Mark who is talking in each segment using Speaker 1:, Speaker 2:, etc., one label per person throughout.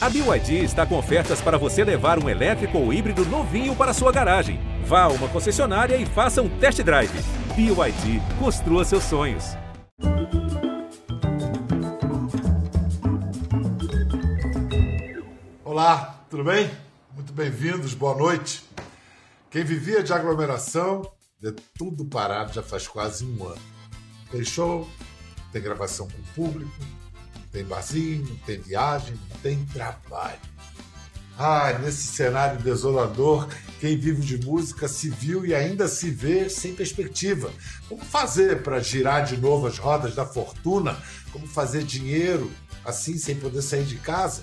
Speaker 1: A BYD está com ofertas para você levar um elétrico ou híbrido novinho para sua garagem. Vá a uma concessionária e faça um test drive. BYD, construa seus sonhos.
Speaker 2: Olá, tudo bem? Muito bem-vindos, boa noite. Quem vivia de aglomeração, de tudo parado já faz quase um ano. Tem show, tem gravação com o público, tem barzinho, tem viagem, tem trabalho. Ah, nesse cenário desolador, quem vive de música se viu e ainda se vê sem perspectiva. Como fazer para girar de novo as rodas da fortuna? Como fazer dinheiro assim sem poder sair de casa?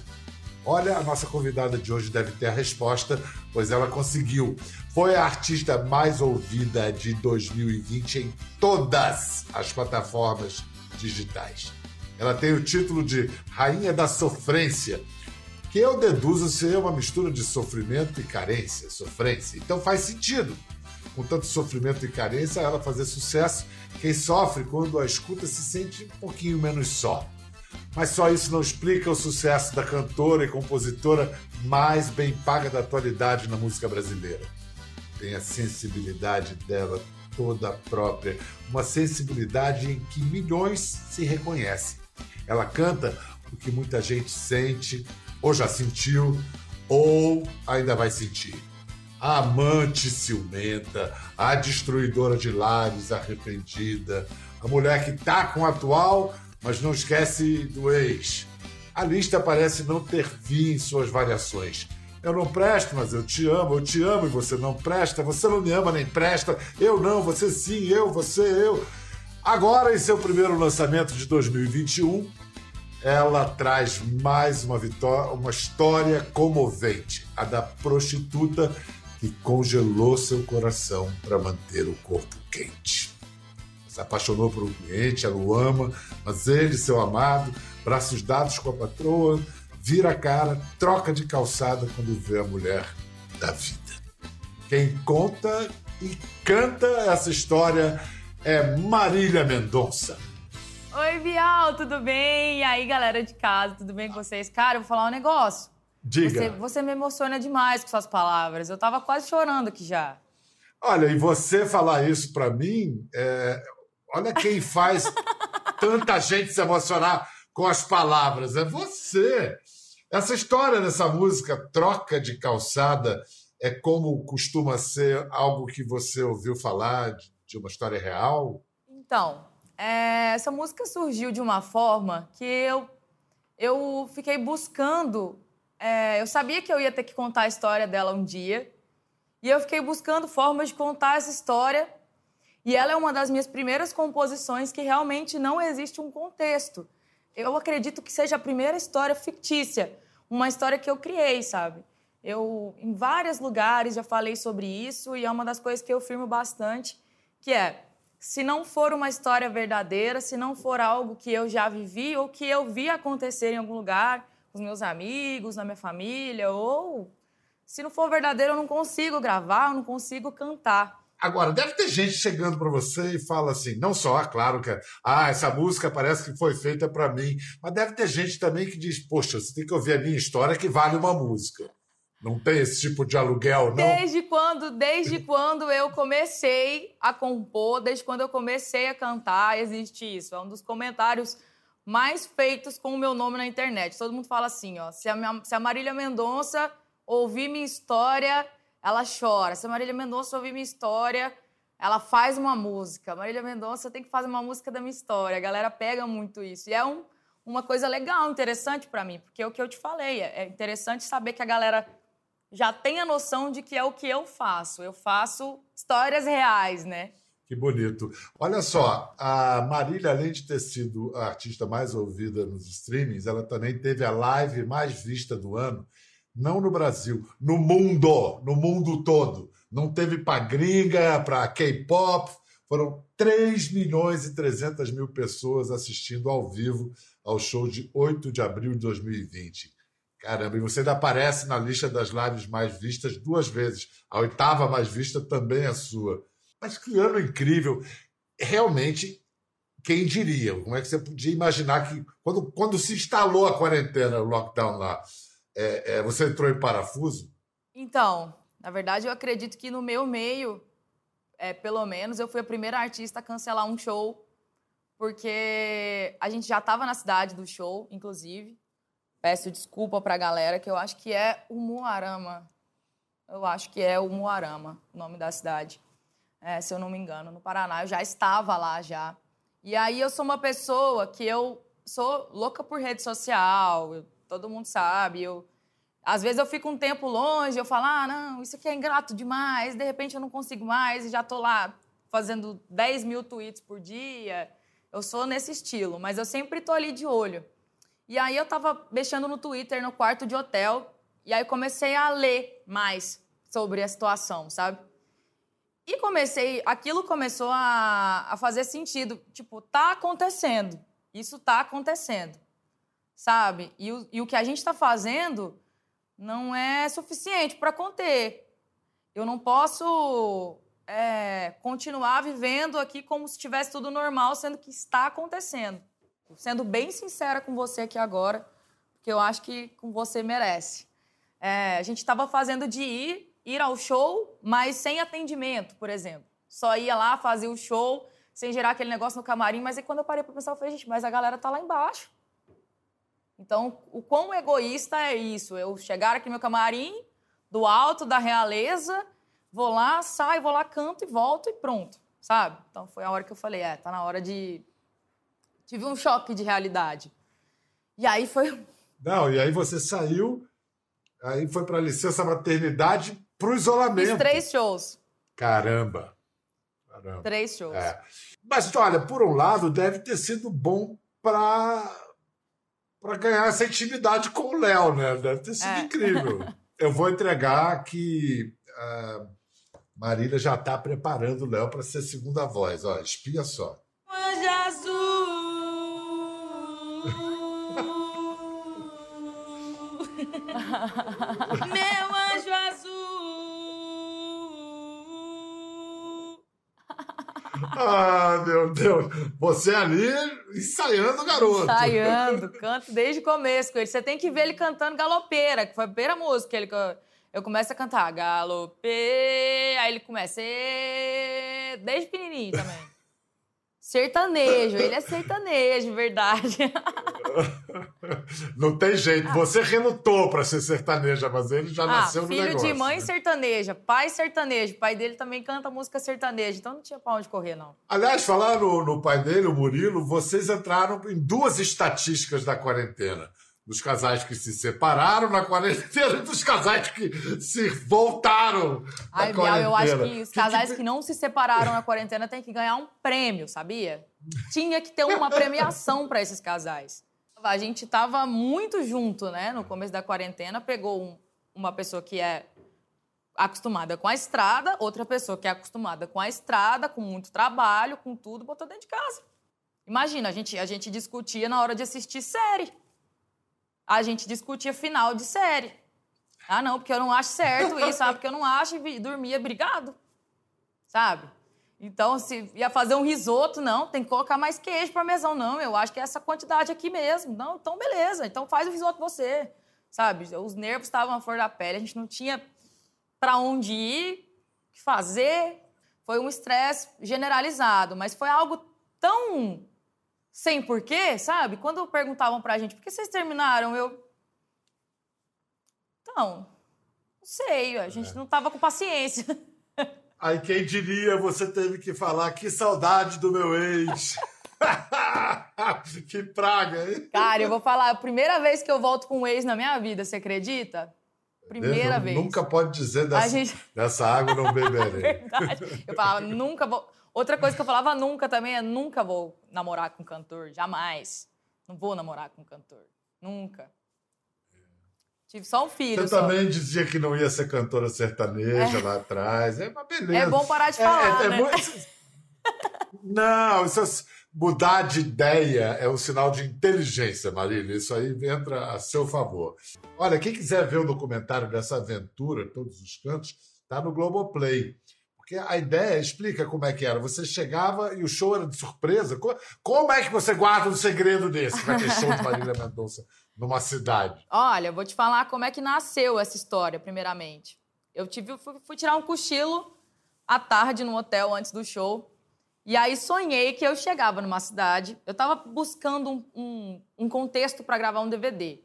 Speaker 2: Olha, a nossa convidada de hoje deve ter a resposta, pois ela conseguiu. Foi a artista mais ouvida de 2020 em todas as plataformas digitais. Ela tem o título de Rainha da Sofrência, que eu deduzo ser uma mistura de sofrimento e carência, sofrência. Então faz sentido. Com tanto sofrimento e carência, ela fazer sucesso. Quem sofre quando a escuta se sente um pouquinho menos só. Mas só isso não explica o sucesso da cantora e compositora mais bem paga da atualidade na música brasileira. Tem a sensibilidade dela toda própria, uma sensibilidade em que milhões se reconhecem. Ela canta o que muita gente sente, ou já sentiu, ou ainda vai sentir. A amante ciumenta, a destruidora de lares arrependida, a mulher que tá com o atual, mas não esquece do ex. A lista parece não ter fim em suas variações. Eu não presto, mas eu te amo, eu te amo e você não presta, você não me ama nem presta, eu não, você sim, eu, você, eu. Agora, em seu primeiro lançamento de 2021, ela traz mais uma, vitória, uma história comovente, a da prostituta que congelou seu coração para manter o corpo quente. Se apaixonou por um cliente, ela o ama, mas ele, seu amado, braços dados com a patroa, vira a cara, troca de calçada quando vê a mulher da vida. Quem conta e canta essa história é Marília Mendonça.
Speaker 3: Oi, Bial, tudo bem? E aí, galera de casa, tudo bem com vocês? Cara, eu vou falar um negócio.
Speaker 2: Diga.
Speaker 3: Você, você me emociona demais com suas palavras. Eu tava quase chorando aqui já.
Speaker 2: Olha, e você falar isso para mim, é... olha quem faz tanta gente se emocionar com as palavras. É você. Essa história dessa música, Troca de Calçada, é como costuma ser algo que você ouviu falar de uma história real?
Speaker 3: Então, é, essa música surgiu de uma forma que eu, eu fiquei buscando. É, eu sabia que eu ia ter que contar a história dela um dia. E eu fiquei buscando formas de contar essa história. E ela é uma das minhas primeiras composições que realmente não existe um contexto. Eu acredito que seja a primeira história fictícia, uma história que eu criei, sabe? Eu, em vários lugares, já falei sobre isso e é uma das coisas que eu firmo bastante, que é se não for uma história verdadeira, se não for algo que eu já vivi ou que eu vi acontecer em algum lugar, com os meus amigos, na minha família, ou se não for verdadeiro, eu não consigo gravar, eu não consigo cantar.
Speaker 2: Agora, deve ter gente chegando para você e fala assim, não só, claro que ah, essa música parece que foi feita para mim, mas deve ter gente também que diz, poxa, você tem que ouvir a minha história que vale uma música. Não tem esse tipo de aluguel, não?
Speaker 3: Desde quando, desde quando eu comecei a compor, desde quando eu comecei a cantar, existe isso. É um dos comentários mais feitos com o meu nome na internet. Todo mundo fala assim, ó, se a, minha, se a Marília Mendonça ouvir minha história, ela chora. Se a Marília Mendonça ouvir minha história, ela faz uma música. Marília Mendonça tem que fazer uma música da minha história. A galera pega muito isso. E é um, uma coisa legal, interessante para mim, porque é o que eu te falei. É interessante saber que a galera já tem a noção de que é o que eu faço. Eu faço histórias reais, né?
Speaker 2: Que bonito. Olha só, a Marília, além de ter sido a artista mais ouvida nos streamings, ela também teve a live mais vista do ano, não no Brasil, no mundo, no mundo todo. Não teve para gringa, para K-pop. Foram 3 milhões e 300 mil pessoas assistindo ao vivo ao show de 8 de abril de 2020. Caramba, e você ainda aparece na lista das lives mais vistas duas vezes. A oitava mais vista também é sua. Mas que ano incrível! Realmente, quem diria? Como é que você podia imaginar que, quando, quando se instalou a quarentena, o lockdown lá, é, é, você entrou em parafuso?
Speaker 3: Então, na verdade, eu acredito que no meu meio, é, pelo menos, eu fui a primeira artista a cancelar um show, porque a gente já estava na cidade do show, inclusive. Peço desculpa para a galera, que eu acho que é o Moarama. Eu acho que é o Moarama, o nome da cidade. É, se eu não me engano, no Paraná. Eu já estava lá já. E aí eu sou uma pessoa que eu sou louca por rede social, eu, todo mundo sabe. Eu, às vezes eu fico um tempo longe, eu falo, ah, não, isso aqui é ingrato demais, de repente eu não consigo mais e já tô lá fazendo 10 mil tweets por dia. Eu sou nesse estilo, mas eu sempre tô ali de olho. E aí eu tava mexendo no Twitter, no quarto de hotel, e aí comecei a ler mais sobre a situação, sabe? E comecei, aquilo começou a, a fazer sentido. Tipo, tá acontecendo. Isso tá acontecendo. Sabe? E o, e o que a gente está fazendo não é suficiente para conter. Eu não posso é, continuar vivendo aqui como se tivesse tudo normal, sendo que está acontecendo. Sendo bem sincera com você aqui agora, porque eu acho que com você merece. É, a gente estava fazendo de ir ir ao show, mas sem atendimento, por exemplo. Só ia lá, fazia o show, sem gerar aquele negócio no camarim. Mas aí quando eu parei para pensar, eu falei, gente, mas a galera tá lá embaixo. Então, o quão egoísta é isso? Eu chegar aqui no meu camarim, do alto da realeza, vou lá, saio, vou lá, canto e volto e pronto, sabe? Então foi a hora que eu falei, é, tá na hora de. Tive um choque de realidade. E aí foi.
Speaker 2: Não, e aí você saiu, aí foi para licença maternidade pro isolamento.
Speaker 3: Fiz três shows.
Speaker 2: Caramba.
Speaker 3: Caramba. Três shows.
Speaker 2: É. Mas olha, por um lado, deve ter sido bom para para ganhar essa intimidade com o Léo, né? Deve ter sido é. incrível. Eu vou entregar que uh, Marília já está preparando o Léo para ser segunda voz. Olha, espia só.
Speaker 4: Meu anjo
Speaker 2: Ah, meu Deus. Você ali ensaiando garoto.
Speaker 3: Ensaiando, canto desde o começo com ele. Você tem que ver ele cantando galopeira, que foi a primeira música. Ele, eu começo a cantar galopê, aí ele começa desde pequenininho também. Sertanejo, ele é sertanejo, verdade.
Speaker 2: Não tem jeito. Você relutou para ser sertaneja, mas ele já ah, nasceu no
Speaker 3: negócio.
Speaker 2: Filho
Speaker 3: de mãe né? sertaneja, pai sertanejo. O pai dele também canta música sertaneja, então não tinha para onde correr, não.
Speaker 2: Aliás, falar no, no pai dele, o Murilo, vocês entraram em duas estatísticas da quarentena dos casais que se separaram na quarentena e dos casais que se voltaram
Speaker 3: Ai, Bial, eu acho que os casais que, que... que não se separaram na quarentena têm que ganhar um prêmio, sabia? Tinha que ter uma premiação para esses casais. A gente estava muito junto, né? No começo da quarentena, pegou um, uma pessoa que é acostumada com a estrada, outra pessoa que é acostumada com a estrada, com muito trabalho, com tudo, botou dentro de casa. Imagina, a gente, a gente discutia na hora de assistir série a gente discutia final de série. Ah, não, porque eu não acho certo isso, ah, porque eu não acho e dormia brigado. Sabe? Então, se ia fazer um risoto, não, tem que colocar mais queijo para mesão. Não, eu acho que é essa quantidade aqui mesmo. Não, então beleza, então faz o risoto você. Sabe? Os nervos estavam flor da pele, a gente não tinha para onde ir, o que fazer. Foi um estresse generalizado, mas foi algo tão sem porquê, sabe? Quando perguntavam pra gente, por que vocês terminaram? Eu. Então, não sei, a gente é. não tava com paciência.
Speaker 2: Aí quem diria, você teve que falar, que saudade do meu ex. que praga, hein?
Speaker 3: Cara, eu vou falar, a primeira vez que eu volto com um ex na minha vida, você acredita? Primeira vez.
Speaker 2: Nunca pode dizer dessa, gente... dessa água não beberei.
Speaker 3: é verdade. Eu falava, nunca vou. Outra coisa que eu falava nunca também é nunca vou namorar com cantor, jamais. Não vou namorar com cantor, nunca. Tive só um filho.
Speaker 2: Você
Speaker 3: só.
Speaker 2: também dizia que não ia ser cantora sertaneja é. lá atrás. É uma beleza.
Speaker 3: É bom parar de falar, é, é, né?
Speaker 2: Não, isso é... mudar de ideia é um sinal de inteligência, Marília. Isso aí entra a seu favor. Olha, quem quiser ver o documentário dessa aventura, todos os cantos, tá no Globoplay. Porque a ideia, explica como é que era. Você chegava e o show era de surpresa. Como é que você guarda um segredo desse? Vai ter show de Marília Mendonça numa cidade?
Speaker 3: Olha, eu vou te falar como é que nasceu essa história, primeiramente. Eu tive, fui, fui tirar um cochilo à tarde no hotel antes do show. E aí sonhei que eu chegava numa cidade. Eu tava buscando um, um, um contexto para gravar um DVD.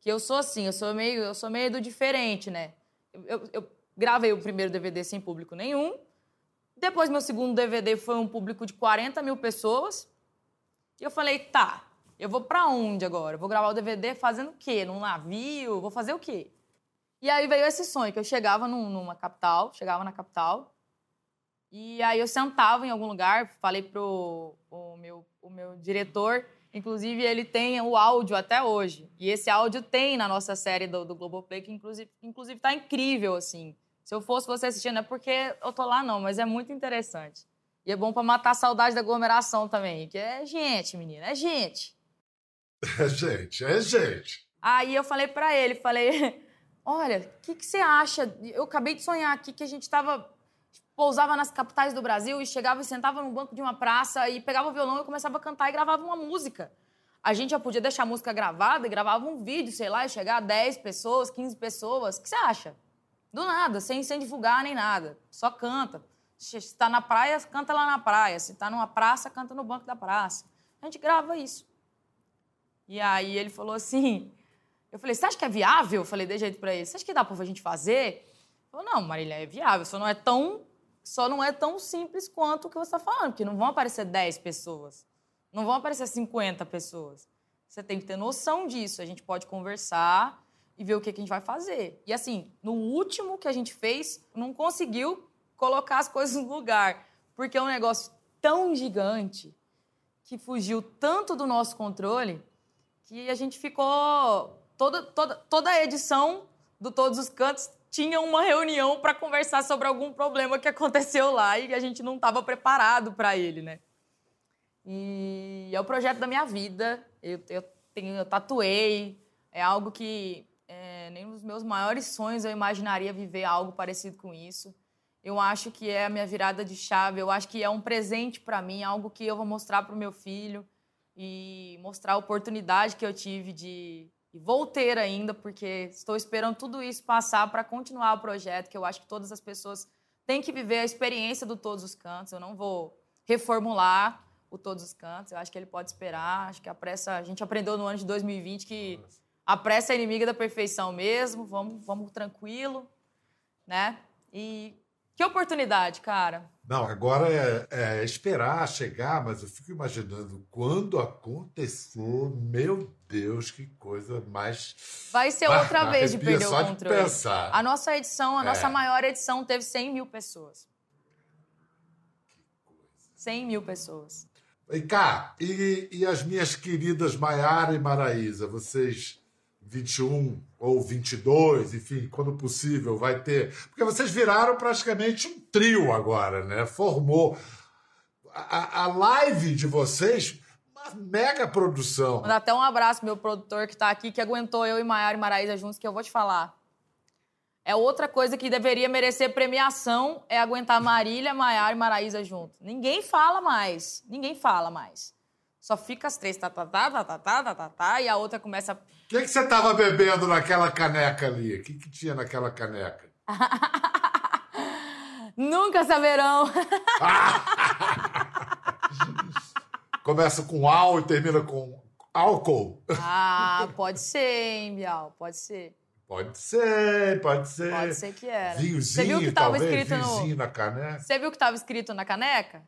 Speaker 3: Que eu sou assim, eu sou meio, eu sou meio do diferente, né? Eu, eu gravei o primeiro DVD sem público nenhum. Depois, meu segundo DVD foi um público de 40 mil pessoas. E eu falei, tá, eu vou pra onde agora? Vou gravar o DVD fazendo o quê? Num navio? Vou fazer o quê? E aí veio esse sonho, que eu chegava num- numa capital, chegava na capital, e aí eu sentava em algum lugar, falei pro o meu, o meu diretor, inclusive ele tem o áudio até hoje. E esse áudio tem na nossa série do, do Globoplay, que inclusive, inclusive tá incrível, assim. Se eu fosse você assistindo, não é porque eu tô lá, não, mas é muito interessante. E é bom pra matar a saudade da aglomeração também, que é gente, menina, é gente.
Speaker 2: É gente, é gente.
Speaker 3: Aí eu falei pra ele, falei, olha, o que, que você acha? Eu acabei de sonhar aqui que a gente tava pousava nas capitais do Brasil e chegava e sentava no banco de uma praça e pegava o violão e começava a cantar e gravava uma música. A gente já podia deixar a música gravada e gravava um vídeo, sei lá, e chegar a 10 pessoas, 15 pessoas. O que você acha? Do nada, sem, sem divulgar nem nada. Só canta. Se está na praia, canta lá na praia. Se está numa praça, canta no banco da praça. A gente grava isso. E aí ele falou assim. Eu falei, você acha que é viável? Eu falei de jeito pra ele. Você acha que dá pra gente fazer? Ele falou, não, Marília, é viável. Só não é tão, só não é tão simples quanto o que você está falando, porque não vão aparecer 10 pessoas. Não vão aparecer 50 pessoas. Você tem que ter noção disso. A gente pode conversar e ver o que, que a gente vai fazer. E assim, no último que a gente fez, não conseguiu colocar as coisas no lugar. Porque é um negócio tão gigante que fugiu tanto do nosso controle que a gente ficou. Toda, toda, toda a edição do Todos os Cantos tinha uma reunião para conversar sobre algum problema que aconteceu lá e a gente não estava preparado para ele, né? E é o projeto da minha vida. Eu, eu, tenho, eu tatuei. É algo que nem nos meus maiores sonhos eu imaginaria viver algo parecido com isso. Eu acho que é a minha virada de chave. Eu acho que é um presente para mim, algo que eu vou mostrar para o meu filho e mostrar a oportunidade que eu tive de e vou ter ainda, porque estou esperando tudo isso passar para continuar o projeto, que eu acho que todas as pessoas têm que viver a experiência do Todos os Cantos. Eu não vou reformular o Todos os Cantos, eu acho que ele pode esperar. Acho que a pressa, a gente aprendeu no ano de 2020 que a pressa é inimiga da perfeição mesmo. Vamos, vamos tranquilo, né? E que oportunidade, cara.
Speaker 2: Não, agora é, é esperar chegar, mas eu fico imaginando quando acontecer, meu Deus, que coisa mais.
Speaker 3: Vai ser
Speaker 2: Ah,
Speaker 3: outra vez de perder o
Speaker 2: de
Speaker 3: controle.
Speaker 2: pensar.
Speaker 3: A nossa edição, a
Speaker 2: É.
Speaker 3: nossa maior edição, teve 100 mil pessoas. 100 mil pessoas.
Speaker 2: Vem cá, e, e as minhas queridas Maiara e Maraísa, vocês 21 ou 22, enfim, quando possível, vai ter. Porque vocês viraram praticamente um trio agora, né? Formou. A, a- a live de vocês, uma mega produção.
Speaker 3: Mandar até um abraço pro meu produtor que tá aqui, que aguentou eu e Maiara e Maraísa juntos, que eu vou te falar. É outra coisa que deveria merecer premiação, é aguentar Marília, Maiara e Maraísa junto. Ninguém fala mais. Ninguém fala mais. Só fica as três, tá, tá, tá, tá, tá, tá, tá, tá, tá, e a outra começa...
Speaker 2: O que, que você estava bebendo naquela caneca ali? O que, que tinha naquela caneca?
Speaker 3: Nunca saberão.
Speaker 2: Começa com al e termina com álcool?
Speaker 3: ah, pode ser, hein, Bial? Pode ser.
Speaker 2: Pode ser, pode ser.
Speaker 3: Pode ser que era.
Speaker 2: Vinhozinho,
Speaker 3: Você viu o que tava
Speaker 2: talvez,
Speaker 3: escrito no...
Speaker 2: na caneca.
Speaker 3: Você viu o que estava escrito na caneca?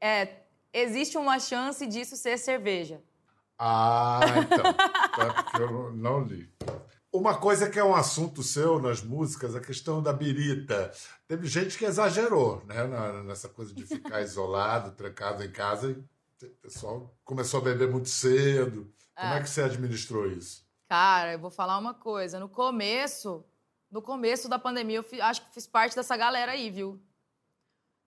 Speaker 3: É, existe uma chance disso ser cerveja.
Speaker 2: Ah, então. Tá, porque eu não- li. Uma coisa que é um assunto seu nas músicas, a questão da birita. Teve gente que exagerou, né? Nessa coisa de ficar isolado, trancado em casa. E o pessoal começou a beber muito cedo. Como é que você administrou isso?
Speaker 3: Cara, eu vou falar uma coisa. No começo, no começo da pandemia, eu fi- acho que fiz parte dessa galera aí, viu?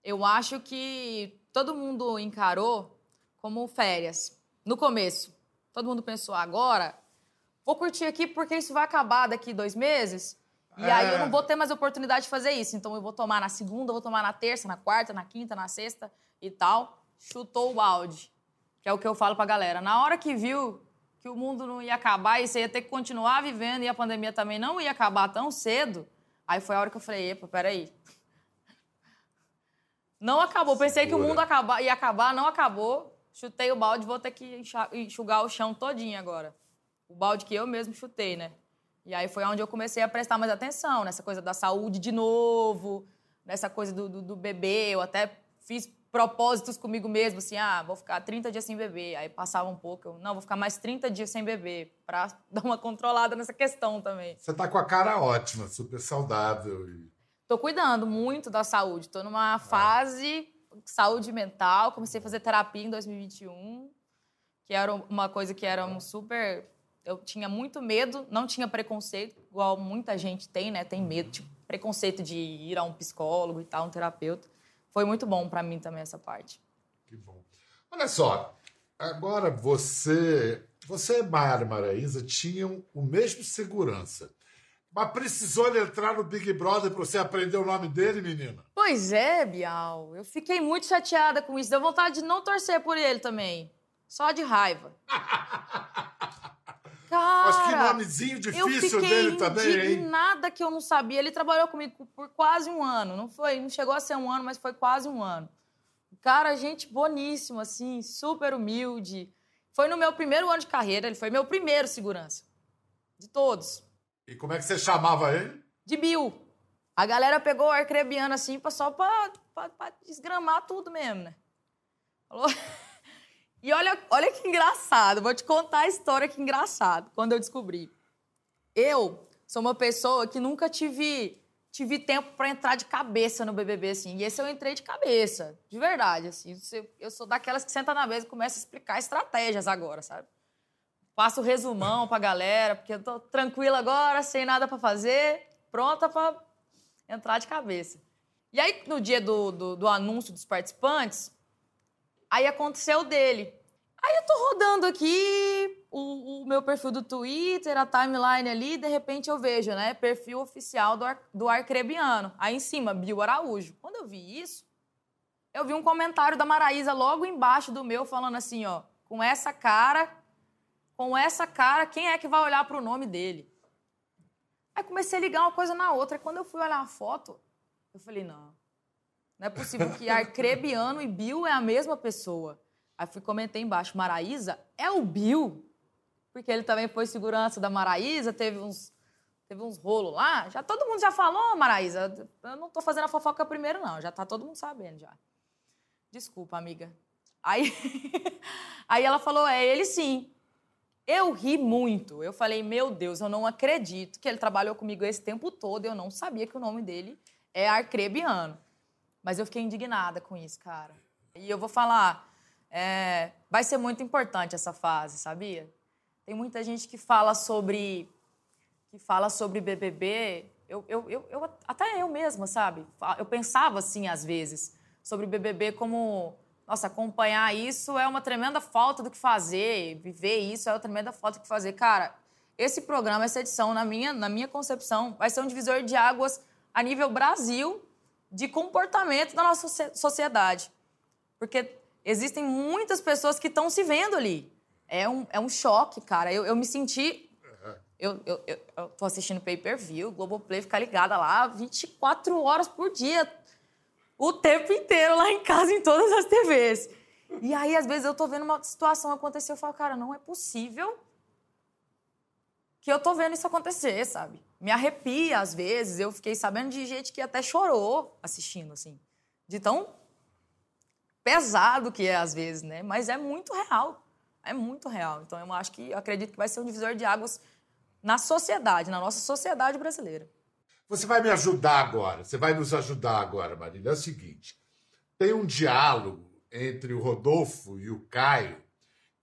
Speaker 3: Eu acho que todo mundo encarou como férias. No começo. Todo mundo pensou, agora, vou curtir aqui porque isso vai acabar daqui dois meses. E aí eu
Speaker 2: É.
Speaker 3: não vou ter mais oportunidade de fazer isso. Então eu vou tomar na segunda, vou tomar na terça, na quarta, na quinta, na sexta e tal. Chutou o balde. Que é o que eu falo pra galera. Na hora que viu que o mundo não ia acabar e você ia ter que continuar vivendo e a pandemia também não ia acabar tão cedo. Aí foi a hora que eu falei, epa, peraí. Não acabou. Pensei que o
Speaker 2: Segura.
Speaker 3: mundo acaba- ia acabar, não acabou. Chutei o balde, vou ter que enxugar o chão todinho agora. O balde que eu mesmo chutei, né? E aí foi onde eu comecei a prestar mais atenção, nessa coisa da saúde de novo, nessa coisa do, do, do bebê. Eu até fiz propósitos comigo mesmo, assim, ah, vou ficar 30 dias sem beber. Aí passava um pouco, eu, não, vou ficar mais 30 dias sem beber, pra dar uma controlada nessa questão também.
Speaker 2: Você tá com a cara ótima, super saudável. E...
Speaker 3: Tô cuidando muito da saúde. Tô numa fase saúde mental. Comecei a fazer terapia em 2021, que era uma coisa que era um super. Eu tinha muito medo, não tinha preconceito, igual muita gente tem, né? Tem medo, tipo, preconceito de ir a um psicólogo e tal, um terapeuta. Foi muito bom pra mim também essa parte.
Speaker 2: Que bom. Olha só, agora você, você e Mara Maraísa tinham o mesmo segurança. Mas precisou ele entrar no Big Brother para você aprender o nome dele, menina?
Speaker 3: Pois é, Bial. Eu fiquei muito chateada com isso. Deu vontade de não torcer por ele também. Só de raiva. Cara,
Speaker 2: Mas que nomezinho
Speaker 3: eu
Speaker 2: difícil
Speaker 3: fiquei
Speaker 2: dele também, hein?
Speaker 3: indignada que eu não sabia. Ele trabalhou comigo por quase um ano. Não foi, não chegou a ser um ano, mas foi quase um ano. Cara, gente boníssimo, assim, super humilde. Foi no meu primeiro ano de carreira, ele foi meu primeiro segurança. De todos.
Speaker 2: E como é que você chamava ele?
Speaker 3: De Bill. A galera pegou o arcrebiano assim só pra, pra- pra desgramar tudo mesmo, né? Falou. E olha, olha que engraçado, vou te contar a história que engraçado, quando eu descobri. Eu sou uma pessoa que nunca tive, tive tempo pra entrar de cabeça no BBB, assim. E esse eu entrei de cabeça, de verdade, assim. Eu sou daquelas que senta na mesa e começa a explicar estratégias agora, sabe? Faço o resumão pra galera, porque eu tô tranquila agora, sem nada pra fazer, pronta pra entrar de cabeça. E aí, no dia do, do, do anúncio dos participantes, aí aconteceu dele. Aí eu tô rodando aqui o, o meu perfil do Twitter, a timeline ali, de repente eu vejo, né? Perfil oficial do, Ar- do Arcrebiano. Aí em cima, Bill Araújo. Quando eu vi isso, eu vi um comentário da Maraísa logo embaixo do meu, falando assim, ó, com essa cara, com essa cara, quem é que vai olhar pro nome dele? Aí comecei a ligar uma coisa na outra. Quando eu fui olhar a foto, eu falei, não, não é possível que Arcrebiano e Bill é a mesma pessoa. Aí fui comentei embaixo, Maraísa é o Bill? Porque ele também foi segurança da Maraísa, teve uns, teve uns rolos lá. Já todo mundo já falou, Maraísa. Eu não tô fazendo a fofoca primeiro, não. Já tá todo mundo sabendo já. Desculpa, amiga. Aí, aí ela falou, é ele sim. Eu ri muito. Eu falei, meu Deus, eu não acredito que ele trabalhou comigo esse tempo todo. Eu não sabia que o nome dele é Arcrebiano. Mas eu fiquei indignada com isso, cara. E eu vou falar, é, vai ser muito importante essa fase, sabia? Tem muita gente que fala sobre que fala sobre BBB. Eu, eu, eu, eu- até eu mesma, sabe? Eu pensava assim às vezes sobre BBB como nossa, acompanhar isso é uma tremenda falta do que fazer, viver isso é uma tremenda falta do que fazer. Cara, esse programa, essa edição, na minha, na minha concepção, vai ser um divisor de águas a nível Brasil de comportamento da nossa socie- sociedade. Porque existem muitas pessoas que estão se vendo ali. É um, é um choque, cara. Eu, eu me senti. Eu, eu, eu, eu tô assistindo pay-per-view, Globoplay fica ligada lá 24 horas por dia. O tempo inteiro lá em casa, em todas as TVs. E aí, às vezes, eu tô vendo uma situação acontecer, eu falo, cara, não é possível que eu tô vendo isso acontecer, sabe? Me arrepia, às vezes. Eu fiquei sabendo de gente que até chorou assistindo, assim. De tão pesado que é, às vezes, né? Mas é muito real. É muito real. Então, eu acho que, eu acredito que vai ser um divisor de águas na sociedade, na nossa sociedade brasileira.
Speaker 2: Você vai me ajudar agora, você vai nos ajudar agora, Marília. É o seguinte: tem um diálogo entre o Rodolfo e o Caio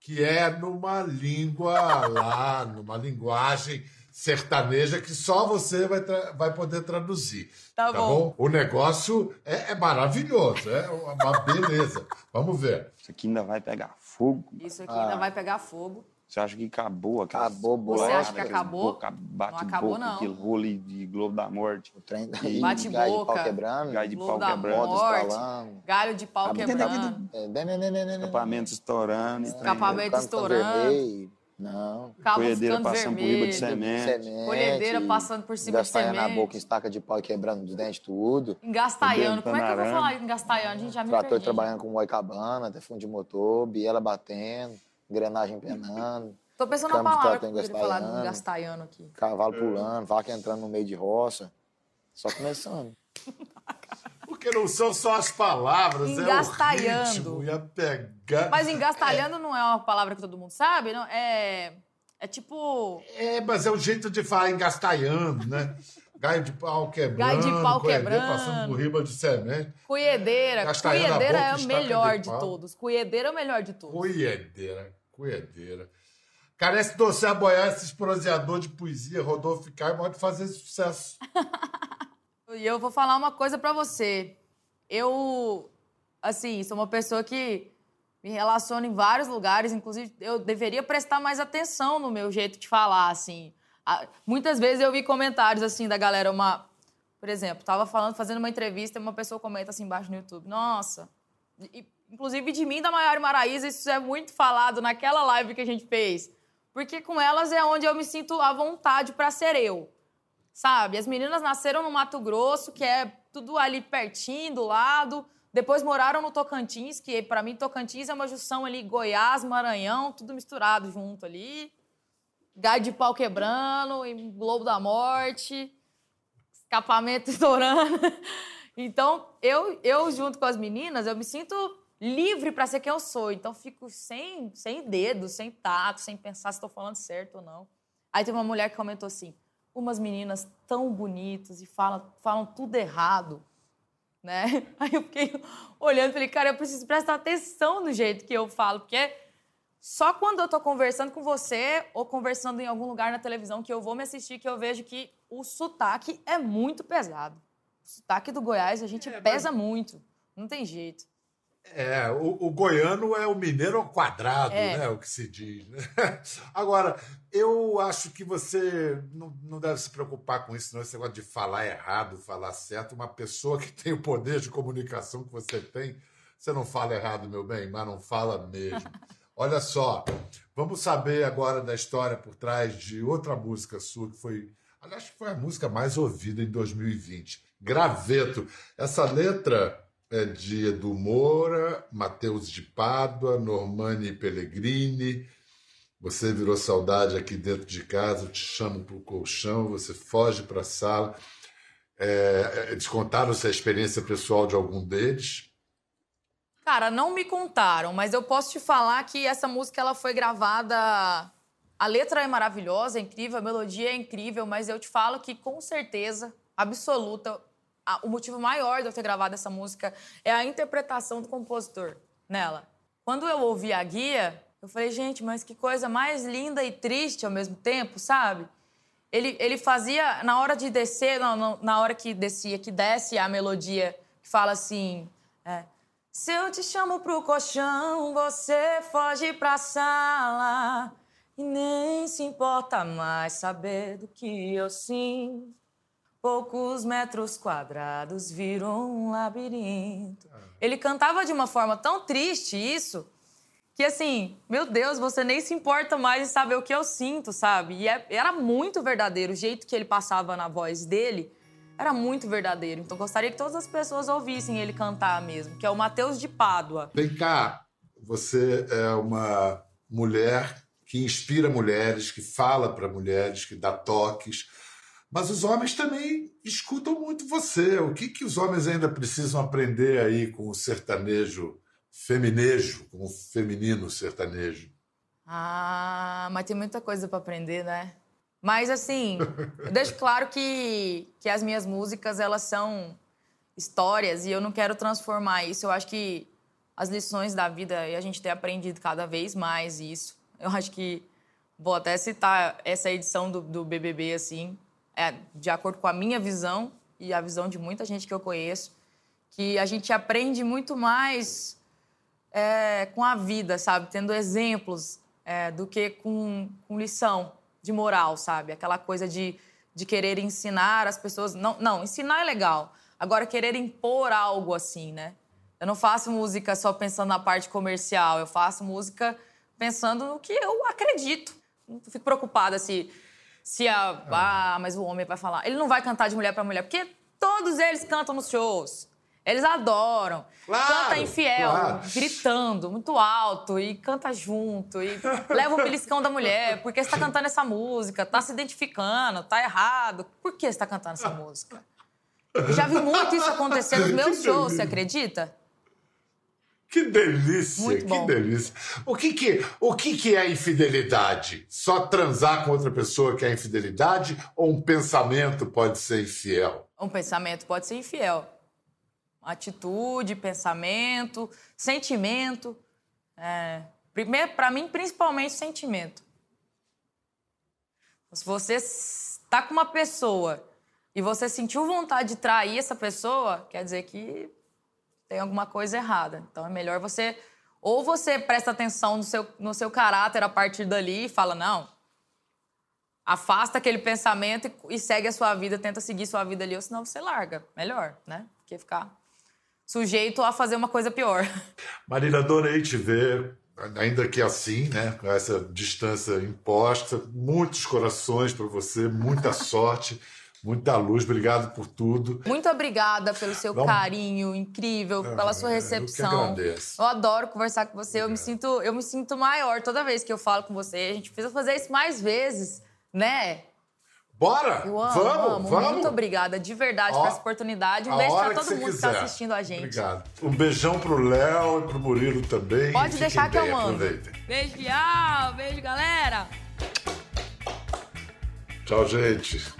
Speaker 2: que é numa língua lá, numa linguagem sertaneja que só você vai, tra- vai poder traduzir.
Speaker 3: Tá bom.
Speaker 2: O negócio é, é maravilhoso, é uma beleza. Vamos ver.
Speaker 5: Isso aqui ainda vai pegar fogo.
Speaker 3: Isso aqui ainda vai pegar fogo.
Speaker 5: Você acha que acabou? aquelas
Speaker 6: Acabou, boa.
Speaker 3: Você acha que acabou?
Speaker 5: boca- Bate
Speaker 3: Não acabou,
Speaker 5: boca,
Speaker 3: não.
Speaker 5: aquele rolo de Globo da Morte.
Speaker 6: O trem
Speaker 5: Bate
Speaker 6: gás de pau quebrando,
Speaker 5: Gás de
Speaker 3: Globo
Speaker 5: pau
Speaker 3: da
Speaker 5: quebrando,
Speaker 3: Galho de pau quebrando.
Speaker 5: escapamentos estourando.
Speaker 3: Escapamento estourando.
Speaker 6: vermelho. Não.
Speaker 3: Cabo
Speaker 5: Colhedeira passando por riba de
Speaker 3: vermelho.
Speaker 5: semente.
Speaker 3: Colhedeira passando por cima de
Speaker 6: Gastanhando na
Speaker 3: semente.
Speaker 6: boca, estaca de pau, quebrando os dentes, tudo.
Speaker 3: Engastalhando. Como é que eu vou falar engastalhando? Gente, já me
Speaker 6: Trator
Speaker 3: perdi.
Speaker 6: trabalhando com moicabana, até fundo de motor, biela batendo, engrenagem penando,
Speaker 3: Tô pensando na palavra que eu poderia falar de
Speaker 6: engastalhando.
Speaker 3: engastalhando aqui.
Speaker 6: cavalo pulando, vaca entrando no meio de roça. Só começando.
Speaker 2: Porque não são só as palavras, é o
Speaker 3: Engastalhando.
Speaker 2: ritmo e a pegada.
Speaker 3: Mas engastalhando não é uma palavra que todo mundo sabe, não? É, é tipo
Speaker 2: É, mas é o jeito de falar engastalhando, né? Gaio de pau quebrando.
Speaker 3: Gaio de pau quebrando.
Speaker 2: Passando por riba de semente.
Speaker 3: cuiedeira. Cuiedeira é o melhor
Speaker 2: de
Speaker 3: de todos. Cuiedeira é o melhor de todos.
Speaker 2: Cuiedeira, cuiedeira. Carece doce a boiar esses proseador de poesia, Rodolfo Caio, pode fazer sucesso.
Speaker 3: E eu vou falar uma coisa pra você. Eu, assim, sou uma pessoa que me relaciono em vários lugares, inclusive eu deveria prestar mais atenção no meu jeito de falar, assim. Ah, Muitas vezes eu vi comentários, assim, da galera, uma... Por exemplo, tava falando, fazendo uma entrevista uma pessoa comenta assim embaixo no YouTube, nossa... E, inclusive de mim da Maiara Maraíza, isso é muito falado naquela live que a gente fez. Porque com elas é onde eu me sinto à vontade pra ser eu sabe? As meninas nasceram no Mato Grosso, que é tudo ali pertinho, do lado. Depois moraram no Tocantins, que pra mim Tocantins é uma junção ali, Goiás, Maranhão, tudo misturado junto ali. Gado de pau quebrando, e Globo da Morte, escapamento estourando. Então, eu, eu junto com as meninas, eu me sinto livre pra ser quem eu sou. Então, fico sem, sem dedo, sem tato, sem pensar se estou falando certo ou não. Aí teve uma mulher que comentou assim: umas meninas tão bonitas e falam, falam tudo errado, né? Aí eu fiquei olhando e falei, cara, eu preciso prestar atenção no jeito que eu falo, porque só quando eu tô conversando com você ou conversando em algum lugar na televisão que eu vou me assistir que eu vejo que o sotaque é muito pesado. O sotaque do Goiás a gente pesa muito, não tem jeito.
Speaker 2: É, o, o goiano é o mineiro ao quadrado,
Speaker 3: É.
Speaker 2: né? O que se diz. Né? Agora, eu acho que você não, não deve se preocupar com isso, não. Esse negócio de falar errado, falar certo. Uma pessoa que tem o poder de comunicação que você tem, você não fala errado, meu bem, mas não fala mesmo. Olha só, vamos saber agora da história por trás de outra música sua que foi. Aliás, que foi a música mais ouvida em 2020. Graveto. Essa letra é de Edu Moura, Matheus de Pádua, Normani Pellegrini. Você virou saudade aqui dentro de casa, eu te chamo para o colchão, você foge para a sala. É, eles contaram-se a experiência pessoal de algum deles.
Speaker 3: Cara, não me contaram, mas eu posso te falar que essa música ela foi gravada. A letra é maravilhosa, é incrível, a melodia é incrível, mas eu te falo que com certeza absoluta o motivo maior de eu ter gravado essa música é a interpretação do compositor nela. Quando eu ouvi a guia, eu falei, gente, mas que coisa mais linda e triste ao mesmo tempo, sabe? Ele, ele fazia, na hora de descer, não, na hora que descia, que desce a melodia, que fala assim: é, Se eu te chamo pro colchão, você foge pra sala e nem se importa mais saber do que eu sinto. Poucos metros quadrados viram um labirinto. Ele cantava de uma forma tão triste isso que assim, meu Deus, você nem se importa mais em saber o que eu sinto, sabe? E é- era muito verdadeiro. O jeito que ele passava na voz dele era muito verdadeiro. Então gostaria que todas as pessoas ouvissem ele cantar mesmo, que é o Matheus de Pádua.
Speaker 2: Vem cá, você é uma mulher que inspira mulheres, que fala para mulheres, que dá toques. Mas os homens também escutam muito você. O que, que os homens ainda precisam aprender aí com o sertanejo feminejo, com o feminino sertanejo?
Speaker 3: Ah, mas tem muita coisa pra aprender, né? Mas assim, eu deixo claro que, que as minhas músicas, elas são histórias e eu não quero transformar isso. Eu acho que as lições da vida, e a gente tem aprendido cada vez mais isso. Eu acho que, vou até citar essa edição do, do BBB, assim, é, de acordo com a minha visão e a visão de muita gente que eu conheço, que a gente aprende muito mais é, com a vida, sabe? Tendo exemplos é, do que com, com lição de moral, sabe? Aquela coisa de, de querer ensinar as pessoas. Não, não, ensinar é legal. Agora, querer impor algo assim, né? Eu não faço música só pensando na parte comercial, eu faço música pensando no que eu acredito. não fico preocupada se, se a. Ah, mas o homem vai falar. Ele não vai cantar de mulher para mulher, porque todos eles cantam nos shows. Eles adoram.
Speaker 2: Claro,
Speaker 3: canta infiel,
Speaker 2: claro.
Speaker 3: gritando muito alto e canta junto e leva o beliscão da mulher. Por que você tá cantando essa música? Tá se identificando, tá errado. Por que você tá cantando essa música? Eu já vi muito isso acontecer nos meus shows, você acredita?
Speaker 2: Que delícia,
Speaker 3: Muito
Speaker 2: que delícia. O que que, o que que é infidelidade? Só transar com outra pessoa que é infidelidade ou um pensamento pode ser infiel?
Speaker 3: Um pensamento pode ser infiel. Atitude, pensamento, sentimento. É, primeiro, para mim, principalmente sentimento. Se você está com uma pessoa e você sentiu vontade de trair essa pessoa, quer dizer que tem alguma coisa errada. Então é melhor você. Ou você presta atenção no seu, no seu caráter a partir dali e fala: não, afasta aquele pensamento e, e segue a sua vida, tenta seguir sua vida ali, ou senão você larga. Melhor, né? Porque ficar sujeito a fazer uma coisa pior.
Speaker 2: Marília, adorei te ver, ainda que assim, né? Com essa distância imposta. Muitos corações para você, muita sorte, muita luz. Obrigado por tudo.
Speaker 3: Muito obrigada pelo seu carinho incrível, pela sua
Speaker 2: eu que
Speaker 3: recepção.
Speaker 2: agradeço.
Speaker 3: Eu adoro conversar com você. Eu me sinto, eu me sinto maior toda vez que eu falo com você. A gente precisa fazer isso mais vezes, né?
Speaker 2: Bora!
Speaker 3: Eu amo,
Speaker 2: vamos,
Speaker 3: amo.
Speaker 2: vamos!
Speaker 3: Muito obrigada, de verdade,
Speaker 2: Ó,
Speaker 3: por essa oportunidade. Um beijo pra
Speaker 2: que
Speaker 3: todo mundo que
Speaker 2: quiser.
Speaker 3: está assistindo a gente.
Speaker 2: Obrigado. Um beijão pro Léo e pro Murilo também.
Speaker 3: Pode deixar que eu mando.
Speaker 2: Aproveitem.
Speaker 4: Beijo, Bial. Beijo, galera.
Speaker 2: Tchau, gente.